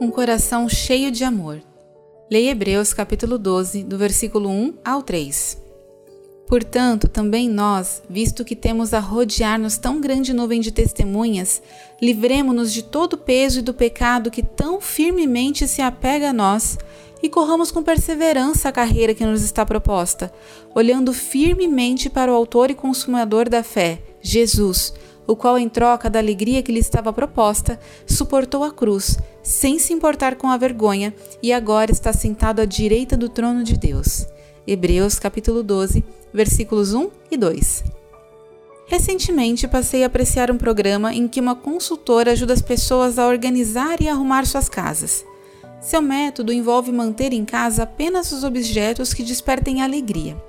Um coração cheio de amor. Leia Hebreus capítulo 12, do versículo 1 ao 3. Portanto, também nós, visto que temos a rodear-nos tão grande nuvem de testemunhas, livremo-nos de todo o peso e do pecado que tão firmemente se apega a nós e corramos com perseverança a carreira que nos está proposta, olhando firmemente para o Autor e Consumador da fé, Jesus, o qual, em troca da alegria que lhe estava proposta, suportou a cruz, sem se importar com a vergonha, e agora está sentado à direita do trono de Deus. Hebreus capítulo 12, versículos 1 e 2. Recentemente passei a apreciar um programa em que uma consultora ajuda as pessoas a organizar e arrumar suas casas. Seu método envolve manter em casa apenas os objetos que despertem alegria.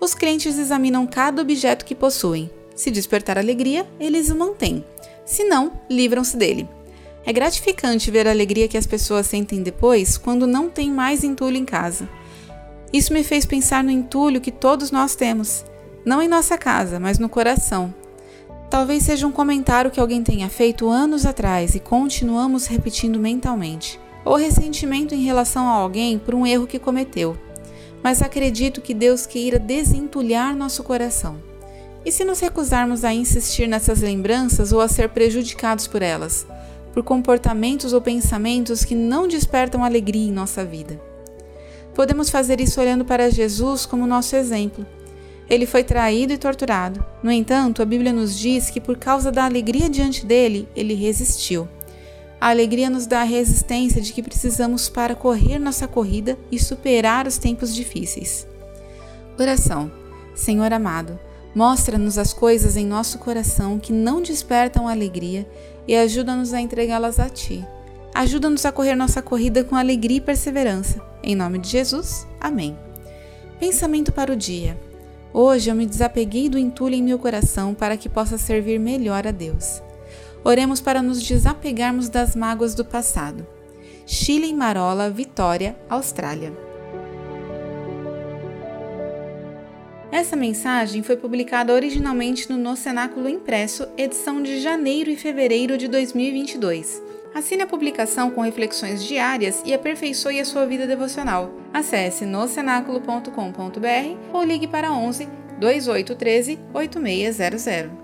Os clientes examinam cada objeto que possuem, se despertar alegria, eles o mantêm. Se não, livram-se dele. É gratificante ver a alegria que as pessoas sentem depois quando não tem mais entulho em casa. Isso me fez pensar no entulho que todos nós temos, não em nossa casa, mas no coração. Talvez seja um comentário que alguém tenha feito anos atrás e continuamos repetindo mentalmente, ou ressentimento em relação a alguém por um erro que cometeu. Mas acredito que Deus queira desentulhar nosso coração. E se nos recusarmos a insistir nessas lembranças ou a ser prejudicados por elas, por comportamentos ou pensamentos que não despertam alegria em nossa vida? Podemos fazer isso olhando para Jesus como nosso exemplo. Ele foi traído e torturado. No entanto, a Bíblia nos diz que por causa da alegria diante dele, ele resistiu. A alegria nos dá a resistência de que precisamos para correr nossa corrida e superar os tempos difíceis. Oração. Senhor amado, Mostra-nos as coisas em nosso coração que não despertam alegria e ajuda-nos a entregá-las a Ti. Ajuda-nos a correr nossa corrida com alegria e perseverança. Em nome de Jesus. Amém. Pensamento para o dia. Hoje eu me desapeguei do entulho em meu coração para que possa servir melhor a Deus. Oremos para nos desapegarmos das mágoas do passado. Chile em Marola, Vitória, Austrália. Essa mensagem foi publicada originalmente no No Cenáculo Impresso, edição de janeiro e fevereiro de 2022. Assine a publicação com reflexões diárias e aperfeiçoe a sua vida devocional. Acesse nocenáculo.com.br ou ligue para 11 2813 8600.